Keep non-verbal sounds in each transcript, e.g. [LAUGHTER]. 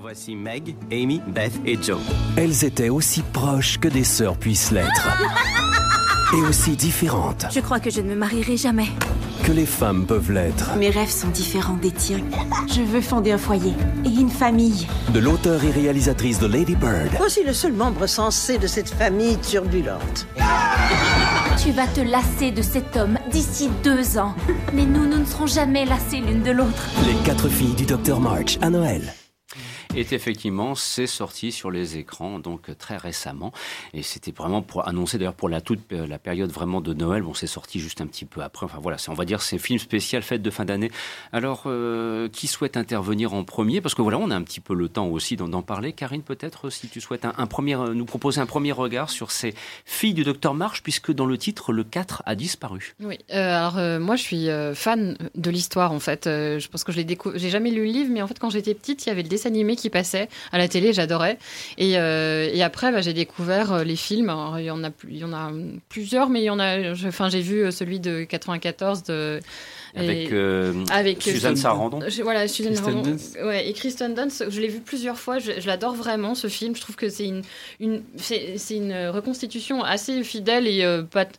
Voici Meg, Amy, Beth et Joe. Elles étaient aussi proches que des sœurs puissent l'être. [LAUGHS] Et aussi différentes Je crois que je ne me marierai jamais. que les femmes peuvent l'être. Mes rêves sont différents des tiens. Je veux fonder un foyer et une famille. De l'auteur et réalisatrice de Lady Bird Voici le seul membre sensé de cette famille turbulente. Tu vas te lasser de cet homme d'ici deux ans. Mais nous, nous ne serons jamais lassés l'une de l'autre. Les quatre filles du Dr March à Noël. Et effectivement, c'est sorti sur les écrans donc très récemment. Et c'était vraiment pour annoncer d'ailleurs pour la toute la période vraiment de Noël. Bon, c'est sorti juste un petit peu après. Enfin voilà, on va dire c'est film spécial fête de fin d'année. Alors, euh, qui souhaite intervenir en premier? Parce que voilà, on a un petit peu le temps aussi d'en parler. Karine, peut-être si tu souhaites un, premier, euh, nous proposer un premier regard sur ces filles du docteur March, puisque dans le titre, le 4 a disparu. Oui, euh, alors euh, moi je suis euh, fan de l'histoire en fait. Euh, je pense que je l'ai décou- j'ai jamais lu le livre, mais en fait quand j'étais petite, il y avait le dessin animé qui passait à la télé, j'adorais. Et, euh, après, bah, j'ai découvert euh, les films. Il y en a, il y en a plusieurs, mais il y en a. Enfin, j'ai vu euh, celui de 94 de Avec, euh, avec Suzanne Sarandon. Je- Voilà, Suzanne Kristen Sarandon. Ouais, et Kristen Dunst, je l'ai vu plusieurs fois. Je, je l'adore vraiment ce film. Je trouve que c'est une, une c'est c'est une reconstitution assez fidèle et euh, pas t-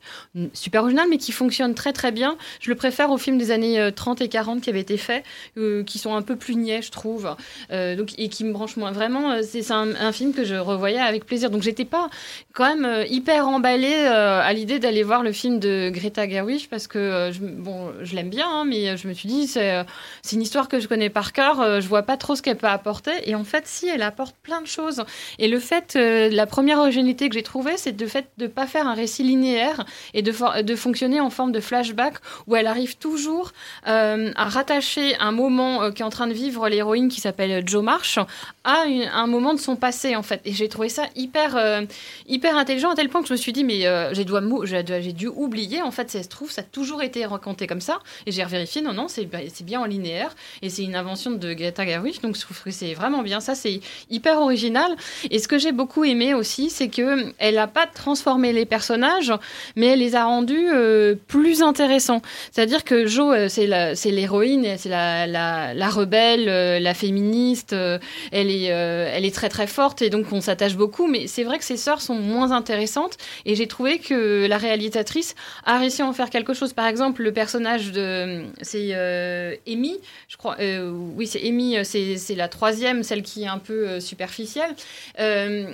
super originale, mais qui fonctionne très très bien. Je le préfère aux films des années euh, 30 et 40 qui avaient été faits, euh, qui sont un peu plus niais, je trouve, euh, donc et qui me branchent moins. Vraiment, euh, c'est c'est un, un film que je revoyais avec plaisir. Donc j'étais pas quand même euh, hyper emballée euh, à l'idée d'aller voir le film de Greta Gerwig parce que euh, je, bon, je l'aime bien, hein, mais je me suis dit c'est euh, c'est une histoire que je connais par cœur. euh, je vois pas trop ce qu'elle peut apporter. Et en fait, si elle apporte plein de choses. Et le fait, euh, la première originalité que j'ai trouvée, c'est de fait de pas faire un récit linéaire et de, fonctionner en forme de flashback où elle arrive toujours euh, à rattacher un moment euh, qu'est en train de vivre l'héroïne qui s'appelle Joe Marsh à un moment de son passé en fait. Et j'ai trouvé ça hyper euh, hyper intelligent à tel point que je me suis dit mais euh, j'ai, dû oublier en fait ça se trouve ça a toujours été raconté comme ça j'ai revérifié non non c'est, bien en linéaire et c'est une invention de Greta Gerwig donc je trouve que c'est vraiment bien ça c'est hyper original et ce que j'ai beaucoup aimé aussi c'est que elle a pas transformé les personnages mais elle les a rendus euh, plus intéressants c'est-à-dire que Jo euh, c'est, l'héroïne c'est la, rebelle euh, la féministe elle est, elle est très très forte et donc on s'attache beaucoup. Mais c'est vrai que ses sœurs sont moins intéressantes et j'ai trouvé que la réalisatrice a réussi à en faire quelque chose. Par exemple, le personnage de c'est euh, Amy, je crois. euh, oui, c'est Amy. euh, C'est la troisième, celle qui est un peu euh, superficielle. Euh,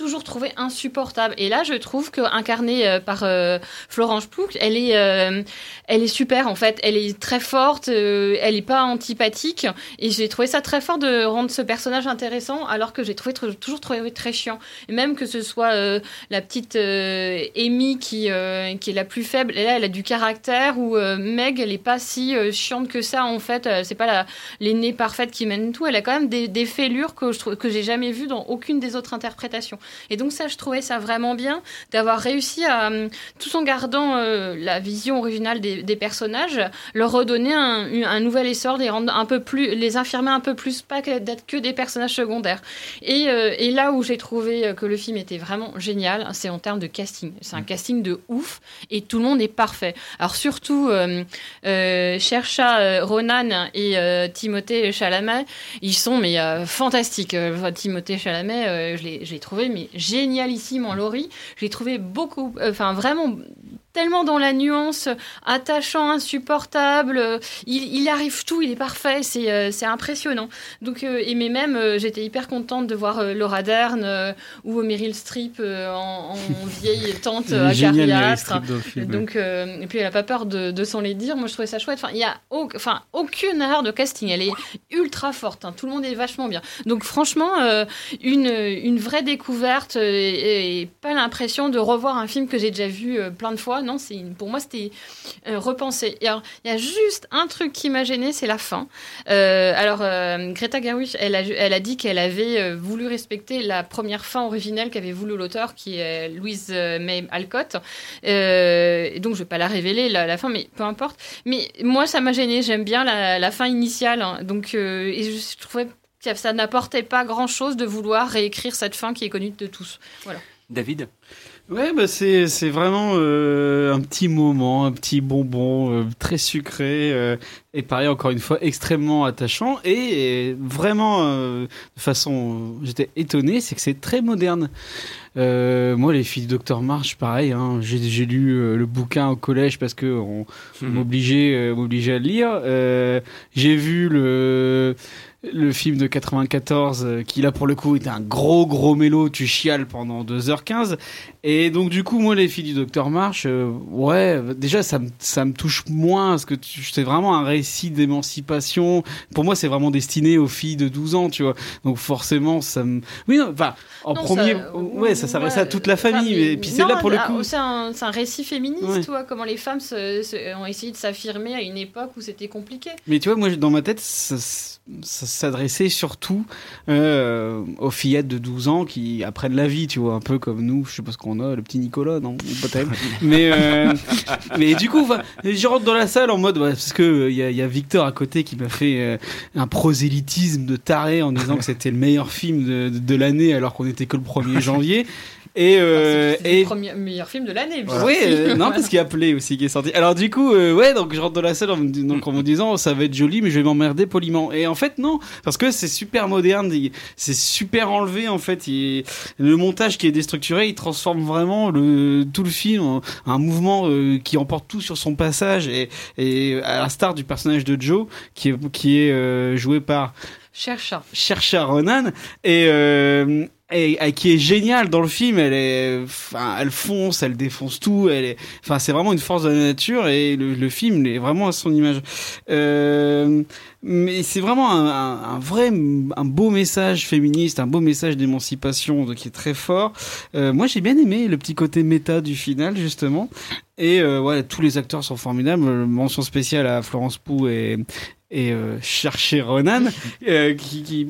toujours trouvé insupportable et là je trouve que incarnée euh, par euh, Florence Pugh elle est euh, elle est super en fait elle est très forte euh, elle est pas antipathique et j'ai trouvé ça très fort de rendre ce personnage intéressant, alors que j'ai trouvé tr- toujours trouvé très chiant. Et même que ce soit euh, la petite euh, Amy qui, qui est la plus faible, là elle a du caractère, ou Meg elle est pas si chiante que ça en fait. C'est pas la- l'aînée parfaite qui mène tout. Elle a quand même des, des fêlures que je que j'ai jamais vues dans aucune des autres interprétations. Et donc ça je trouvais ça vraiment bien d'avoir réussi à, hum, tout en gardant euh, la vision originale des, des personnages, leur redonner un, nouvel essor, les rendre un peu plus, les infirmer un peu plus, pas que- d'être que des personnages secondaires. Et, euh, et là où j'ai trouvé euh, que le film était vraiment génial, c'est en termes de casting. C'est un casting de ouf et tout le monde est parfait. Alors surtout euh, euh, Chercha euh, Ronan et euh, Timothée Chalamet, ils sont mais euh, fantastiques. Euh, Timothée Chalamet, euh, je l'ai trouvé mais génialissime en Laurie. Je l'ai trouvé beaucoup, euh, enfin vraiment tellement dans la nuance, attachant, insupportable. euh, Il, il arrive tout, il est parfait, c'est euh, impressionnant. Donc, euh, et mais même, euh, j'étais hyper contente de voir Laura Dern ou Meryl Streep en, en [LAUGHS] vieille tante Meryl acariâtre. Donc, et puis elle a pas peur de, de s'en les dire. Moi, je trouvais ça chouette. Enfin, il y a au- enfin, aucune erreur de casting. Elle est ultra forte. hein. Tout le monde est vachement bien. Donc, franchement, une, une vraie découverte et, et pas l'impression de revoir un film que j'ai déjà vu plein de fois. Non, c'est pour moi, c'était euh, repensé. Il y a juste un truc qui m'a gêné, c'est la fin. Euh, alors, euh, Greta Gerwig, elle a, dit qu'elle avait euh, voulu respecter la première fin originelle qu'avait voulu l'auteur, qui est Louise May Alcott. Donc, je vais pas la révéler, la, fin, mais peu importe. Mais moi, ça m'a gêné. J'aime bien la, fin initiale. hein. Donc, et je, je trouvais que ça n'apportait pas grand-chose de vouloir réécrire cette fin qui est connue de tous. Voilà. David? Ouais, bah c'est c'est vraiment euh, un petit moment, un petit bonbon euh, très sucré euh, et pareil encore une fois extrêmement attachant et, et vraiment euh, de façon j'étais étonné, c'est que c'est très moderne. Euh, moi, les filles du Docteur March, pareil. Hein, j'ai lu euh, le bouquin au collège parce que on on m'obligeait euh, m'obligeait à le lire. Euh, j'ai vu le le film de 94 euh, qui là pour le coup était un gros gros mélo. Tu chiales pendant 2h15 et donc du coup moi les filles du docteur March euh, ouais déjà ça me ça me touche moins parce que c'est vraiment un récit d'émancipation. Pour moi c'est vraiment destiné aux filles de 12 ans tu vois. Donc forcément ça me oui enfin en Non, premier ça- ouais ça s'adressait ouais, à toute la famille enfin, et puis c'est là pour le ah, coup C'est un, récit féministe, Ouais. tu vois, comment les femmes se- se- ont essayé de s'affirmer à une époque où c'était compliqué. Mais tu vois, moi, dans ma tête, ça, ça s'adressait surtout euh, aux fillettes de 12 ans qui apprennent la vie, tu vois, un peu comme nous, je sais pas ce qu'on a, le petit Nicolas, non Peut-être. [LAUGHS] mais, euh, mais du coup, je rentre dans la salle en mode, ouais, parce que il y, a- il y a Victor à côté qui m'a fait euh, un prosélytisme de taré en disant que c'était le meilleur film de, de, de l'année alors qu'on était que le 1er janvier. Et, euh, C'est et le premier, meilleur film de l'année. bien oui, euh, non, Voilà. parce qu'il y a Play aussi qui est sorti. Alors du coup, euh, ouais, donc je rentre dans la salle en donc, en me disant ça va être joli, mais je vais m'emmerder poliment. Et en fait non, parce que c'est super moderne, c'est super enlevé en fait. il- le montage qui est déstructuré, il transforme vraiment le tout le film en un mouvement euh, qui emporte tout sur son passage. Et, et à la star du personnage de Joe, qui est qui est euh, joué par Cher chat. Chercha Ronan et, euh, et, qui est géniale dans le film. Elle est, enfin, elle fonce, elle défonce tout. Elle est, enfin, c'est vraiment une force de la nature et le, le film est vraiment à son image. Euh, mais c'est vraiment un, un, un vrai, un beau message féministe, un beau message d'émancipation donc, qui est très fort. Euh, moi, j'ai bien aimé le petit côté méta du final justement. Et euh, ouais, tous les acteurs sont formidables. Mention spéciale à Florence Pugh et et euh, chercher Ronan [LAUGHS] euh, qui, qui,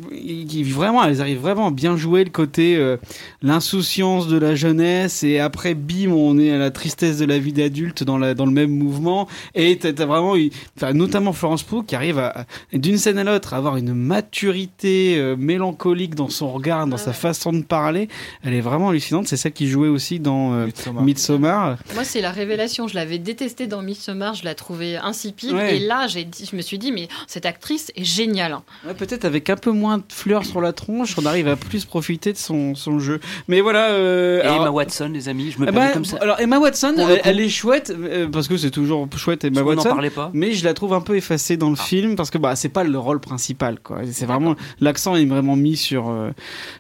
qui vraiment elles arrivent vraiment à bien jouer le côté euh, l'insouciance de la jeunesse et après bim on est à la tristesse de la vie d'adulte dans la dans le même mouvement et t'as t'as vraiment eu enfin notamment Florence Pugh qui arrive à- d'une scène à l'autre avoir une maturité euh, mélancolique dans son regard dans Ah sa façon de parler elle est vraiment hallucinante c'est celle qui jouait aussi dans euh, Midsommar. Midsommar Moi, c'est la révélation. Je l'avais détestée dans Midsommar, je la trouvais insipide. Ouais. Et là, dit, je me suis dit, mais cette actrice est géniale. hein. Ouais, peut-être avec un peu moins de fleurs sur la tronche, on arrive à plus profiter de son, son jeu. Mais voilà. Euh, Et alors- Emma Watson, les amis, je me Eh permets ben, comme ça. Alors Emma Watson, elle, est chouette euh, parce que c'est toujours chouette Emma Parce qu'on n'en Watson. parlait pas. Mais je la trouve un peu effacée dans le Ah. film parce que bah c'est pas le rôle principal quoi. C'est vraiment l'accent est vraiment mis sur euh,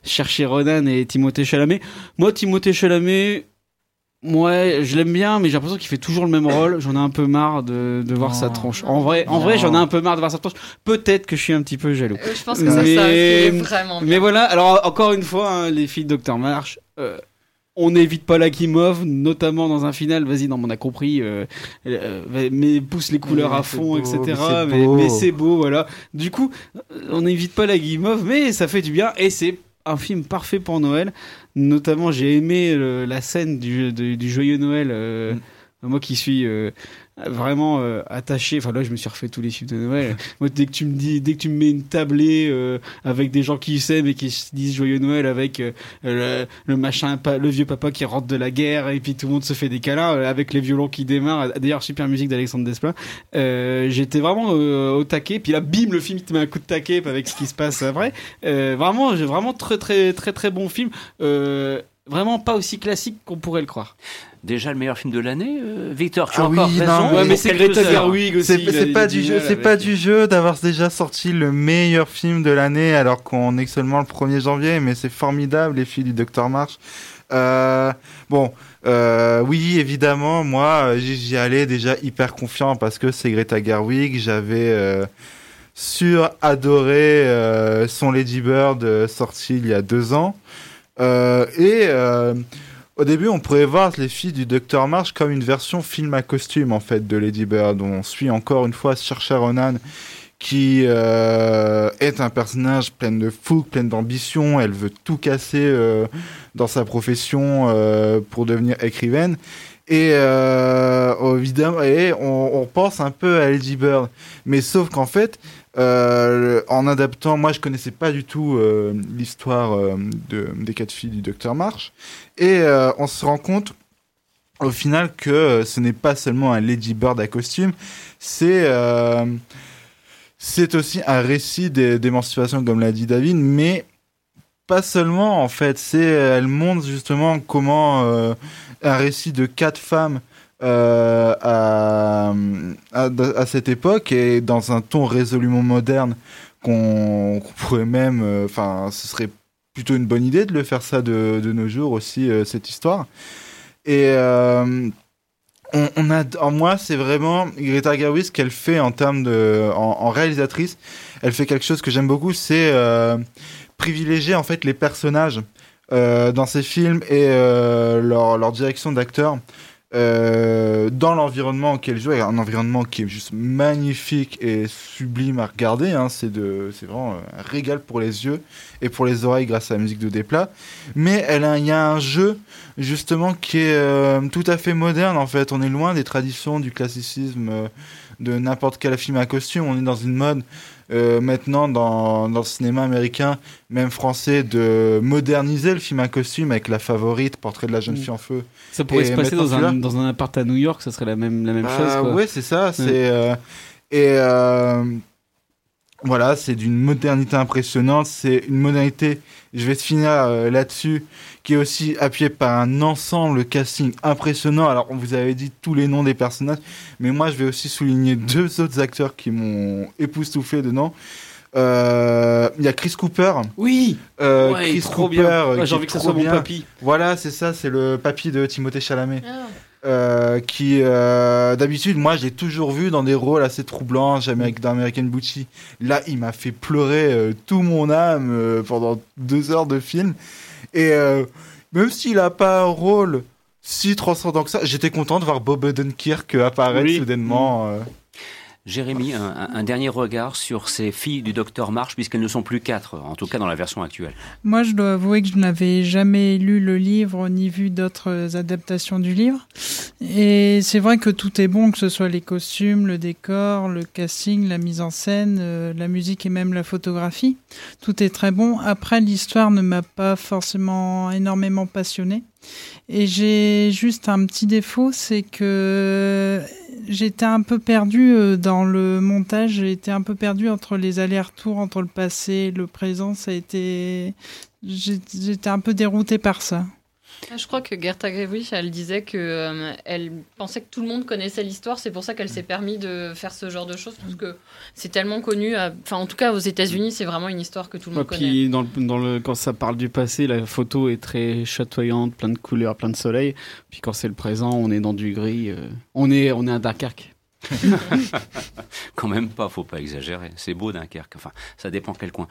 chercher Ronan et Timothée Chalamet. Moi Timothée Chalamet Ouais, je l'aime bien, mais j'ai l'impression qu'il fait toujours le même rôle. J'en ai un peu marre de, de voir Non. sa tronche. En vrai, en vrai, j'en ai un peu marre de voir sa tronche. Peut-être que je suis un petit peu jaloux. Euh, je pense que c'est ça. est vraiment bien. Mais voilà, alors encore une fois, hein, les filles de Dr March, euh, on n'évite pas la Kimov, notamment dans un final. Vas-y, non, mais on a compris. Euh, euh, mais pousse les couleurs Oui, à fond, beau, etc. mais c'est Mais, beau. mais c'est beau, voilà. Du coup, euh, on n'évite pas la Kimov, mais ça fait du bien et c'est un film parfait pour Noël. Notamment, j'ai aimé euh, la scène du, joyeux Noël. euh, Moi qui suis euh, vraiment euh, attaché, enfin là je me suis refait tous les films de Noël. [LAUGHS] Moi dès que tu me dis, dès que tu me mets une tablée euh, avec des gens qui s'aiment et qui se disent joyeux Noël avec euh, le, le machin, le vieux papa qui rentre de la guerre et puis tout le monde se fait des câlins euh, avec les violons qui démarrent. D'ailleurs super musique d'Alexandre Desplat. Euh, J'étais vraiment euh, au taquet. Puis là bim le film il te met un coup de taquet avec ce qui se passe après. Euh, vraiment j'ai vraiment très très très très bon film. Vraiment pas aussi classique qu'on pourrait le croire. Déjà le meilleur film de l'année, euh, Victor, tu as Ah encore oui, raison. non, Ouais, mais c'est Greta. Gerwig aussi. C'est pas du jeu, c'est pas du jeu d'avoir déjà sorti le meilleur film de l'année alors qu'on est seulement le 1er janvier, mais c'est formidable les filles du Dr March. Euh, bon, euh, oui évidemment, moi j'y allais déjà hyper confiant parce que c'est Greta Gerwig, j'avais euh, sur adoré euh, son Lady Bird sorti il y a deux ans Euh, et euh, au début, on pourrait voir les filles du Dr March comme une version film à costume en fait de Lady Bird. On suit encore une fois Saoirse Ronan qui euh, est un personnage plein de fougue, plein d'ambition. Elle veut tout casser euh, dans sa profession euh, pour devenir écrivaine. Et euh, évidemment, on, on pense un peu à Lady Bird, mais sauf qu'en fait, euh, en adaptant, moi je connaissais pas du tout euh, l'histoire euh, de, des quatre filles du docteur March, et on se rend compte au final que ce n'est pas seulement un Lady Bird à costume, c'est c'est aussi un récit d'é- d'émancipation comme l'a dit David, mais pas seulement en fait, elle montre justement comment un récit de quatre femmes euh, à, cette époque et dans un ton résolument moderne qu'on pourrait même, euh, enfin, ce serait plutôt une bonne idée de le faire ça de, nos jours aussi euh, cette histoire. Et on, a, en moi, c'est vraiment Greta Gerwig qu'elle fait en termes de, en, réalisatrice. Elle fait quelque chose que j'aime beaucoup, c'est privilégier en fait les personnages dans ses films et leur, leur direction d'acteur euh, dans l'environnement auquel elle joue, un environnement qui est juste magnifique et sublime à regarder. Hein, c'est de, c'est vraiment un régal pour les yeux et pour les oreilles grâce à la musique de Desplat. Mais elle a, il y a un jeu justement qui est euh, tout à fait moderne en fait. On est loin des traditions du classicisme euh, de n'importe quel film à costume. On est dans une mode euh, maintenant dans, dans le cinéma américain, même français, de moderniser le film à costume avec la favorite, portrait de la jeune Mm. fille en feu. Ça pourrait Et se passer dans un, dans un appart à New York, ça serait la même, la même Bah, chose. Quoi. Ouais, c'est ça. C'est euh, et euh, voilà, c'est d'une modernité impressionnante. C'est une modernité. Je vais finir là-dessus, qui est aussi appuyée par un ensemble casting impressionnant. Alors, on vous avait dit tous les noms des personnages, mais moi, je vais aussi souligner deux autres acteurs qui m'ont époustouflé dedans. Euh, Il y a Chris Cooper. Oui. Euh, Ouais, Chris trop Cooper. euh, Ouais, J'ai envie que ça soit mon papy. Voilà, c'est ça, c'est le papy de Timothée Chalamet. Ah. Euh, qui euh, d'habitude moi j'ai toujours vu dans des rôles assez troublants dans American Beauty là il m'a fait pleurer euh, tout mon âme euh, pendant deux heures de film et euh, même s'il a pas un rôle si transcendant que ça j'étais content de voir Bob Odenkirk apparaître Oui. soudainement euh. Jérémy, un, dernier regard sur ces filles du docteur March, puisqu'elles ne sont plus quatre, en tout cas dans la version actuelle. Moi, je dois avouer que je n'avais jamais lu le livre ni vu d'autres adaptations du livre. Et c'est vrai que tout est bon, que ce soit les costumes, le décor, le casting, la mise en scène, euh, la musique et même la photographie. Tout est très bon. Après, l'histoire ne m'a pas forcément énormément passionné. Et j'ai juste un petit défaut, c'est que j'étais un peu perdu euh, dans le montage. Été un peu perdu entre les allers-retours entre le passé et le présent. Ça a été, j'étais un peu dérouté par ça. Ah, Je crois que Gerta Grevich, elle disait que euh, elle pensait que tout le monde connaissait l'histoire, c'est pour ça qu'elle s'est permis de faire ce genre de choses, parce que c'est tellement connu. Enfin, en tout cas, aux États-Unis, c'est vraiment une histoire que tout le Ouais, monde connaît. puis dans le, dans le, quand ça parle du passé, la photo est très chatoyante, plein de couleurs, plein de soleil. Puis quand c'est le présent, on est dans du gris. euh, on est, on est à Dunkerque. [LAUGHS] Quand même pas, faut pas exagérer. C'est beau Dunkerque. Enfin, ça dépend quel coin.